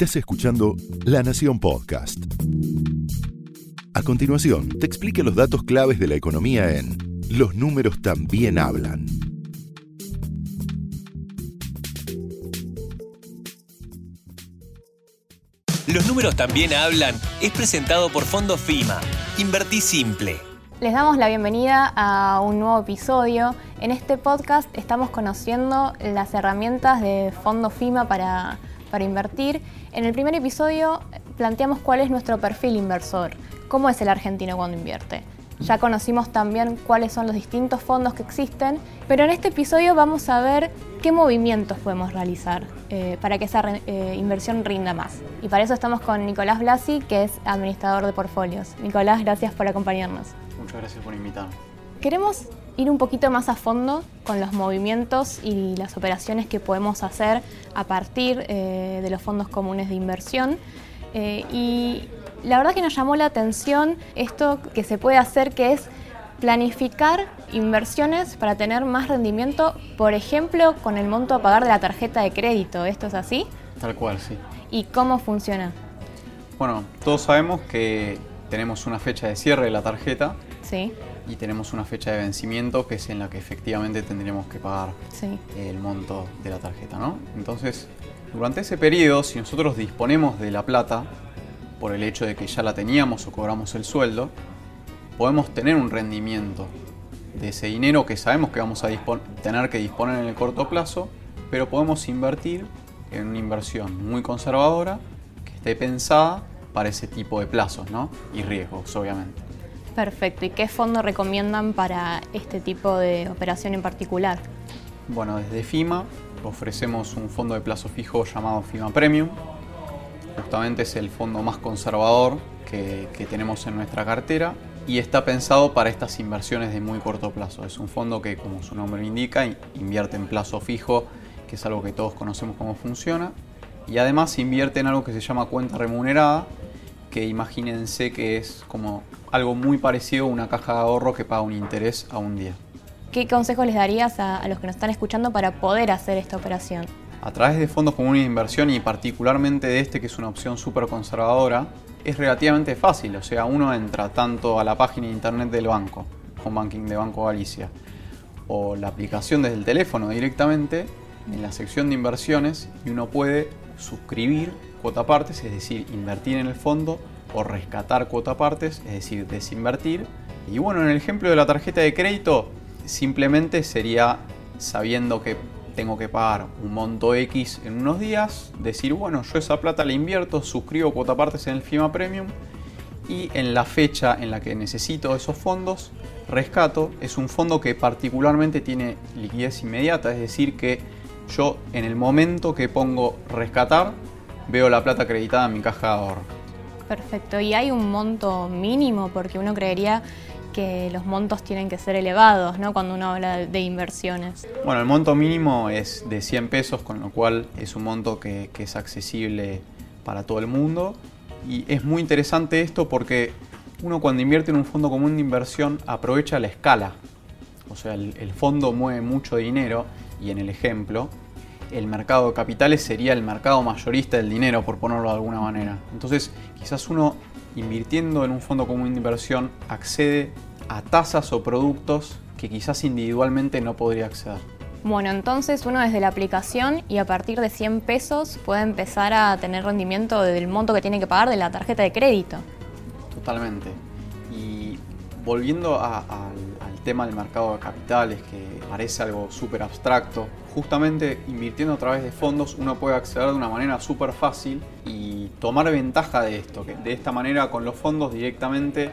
Estás escuchando La Nación Podcast. A continuación, te explique los datos claves de la economía en Los números también hablan. Los números también hablan es presentado por Fondo FIMA. Invertí simple. Les damos la bienvenida a un nuevo episodio. En este podcast estamos conociendo las herramientas de Fondo FIMA para, para invertir. En el primer episodio planteamos cuál es nuestro perfil inversor, cómo es el argentino cuando invierte. Ya conocimos también cuáles son los distintos fondos que existen, pero en este episodio vamos a ver qué movimientos podemos realizar eh, para que esa eh, inversión rinda más. Y para eso estamos con Nicolás Blasi, que es administrador de portfolios. Nicolás, gracias por acompañarnos. Muchas gracias por invitarme. Queremos ir un poquito más a fondo con los movimientos y las operaciones que podemos hacer a partir eh, de los fondos comunes de inversión. y la verdad que nos llamó la atención esto que se puede hacer, que es planificar inversiones para tener más rendimiento, por ejemplo, con el monto a pagar de la tarjeta de crédito. ¿Esto es así? Tal cual, sí. ¿Y cómo funciona? Bueno, todos sabemos que tenemos una fecha de cierre de la tarjeta. Sí. Y tenemos una fecha de vencimiento que es en la que efectivamente tendríamos que pagar sí. el monto de la tarjeta, ¿no? Entonces, durante ese periodo, si nosotros disponemos de la plata, por el hecho de que ya la teníamos o cobramos el sueldo, podemos tener un rendimiento de ese dinero que sabemos que vamos a tener que disponer en el corto plazo, pero podemos invertir en una inversión muy conservadora que esté pensada para ese tipo de plazos ¿no? y riesgos, obviamente. Perfecto. ¿Y qué fondo recomiendan para este tipo de operación en particular? Bueno, desde FIMA ofrecemos un fondo de plazo fijo llamado FIMA Premium, justamente es el fondo más conservador que, tenemos en nuestra cartera y está pensado para estas inversiones de muy corto plazo. Es un fondo que, como su nombre indica, invierte en plazo fijo, que es algo que todos conocemos cómo funciona, y además invierte en algo que se llama cuenta remunerada, que imagínense que es como algo muy parecido a una caja de ahorro que paga un interés a un día. ¿Qué consejos les darías a los que nos están escuchando para poder hacer esta operación? a través de fondos comunes de inversión y particularmente de este que es una opción súper conservadora, es relativamente fácil. O sea, uno entra tanto a la página de internet del banco, Home Banking de Banco Galicia, o la aplicación desde el teléfono directamente en la sección de inversiones y uno puede suscribir cuota partes, es decir, invertir en el fondo o rescatar cuota partes, es decir, desinvertir. Y bueno, en el ejemplo de la tarjeta de crédito, simplemente sería sabiendo que tengo que pagar un monto X en unos días, decir, bueno, yo esa plata la invierto, suscribo cuota partes en el FIMA Premium y en la fecha en la que necesito esos fondos, rescato. Es un fondo que particularmente tiene liquidez inmediata, es decir, que yo en el momento que pongo rescatar, veo la plata acreditada en mi caja de ahorro. Perfecto, y hay un monto mínimo porque uno creería que los montos tienen que ser elevados ¿no? cuando uno habla de inversiones. Bueno, el monto mínimo es de 100 pesos, con lo cual es un monto que, es accesible para todo el mundo. Y es muy interesante esto porque uno cuando invierte en un fondo común de inversión aprovecha la escala. O sea, el, el fondo mueve mucho dinero y en el ejemplo, el mercado de capitales sería el mercado mayorista del dinero, por ponerlo de alguna manera. Entonces, quizás uno invirtiendo en un fondo común de inversión accede a tasas o productos que quizás individualmente no podría acceder. Bueno, entonces uno desde la aplicación y a partir de 100 pesos puede empezar a tener rendimiento del monto que tiene que pagar de la tarjeta de crédito. Totalmente. Y volviendo al tema del mercado de capitales, que parece algo súper abstracto, justamente invirtiendo a través de fondos uno puede acceder de una manera súper fácil y tomar ventaja de esto, que de esta manera con los fondos directamente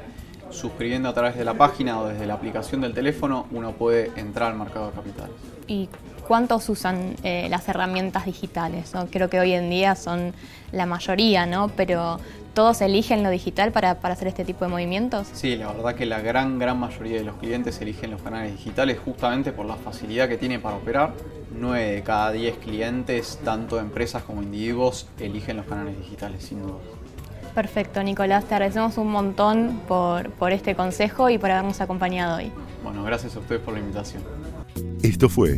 suscribiendo a través de la página o desde la aplicación del teléfono uno puede entrar al mercado de capitales. ¿Y cuántos usan eh, las herramientas digitales? Creo que hoy en día son la mayoría, ¿no? Pero ¿todos eligen lo digital para, para, hacer este tipo de movimientos? Sí, la verdad que la gran, gran mayoría de los clientes eligen los canales digitales justamente por la facilidad que tiene para operar. 9 de cada 10 clientes, tanto empresas como individuos, eligen los canales digitales, sin duda. Perfecto, Nicolás, te agradecemos un montón por, por este consejo y por habernos acompañado hoy. Bueno, gracias a ustedes por la invitación. Esto fue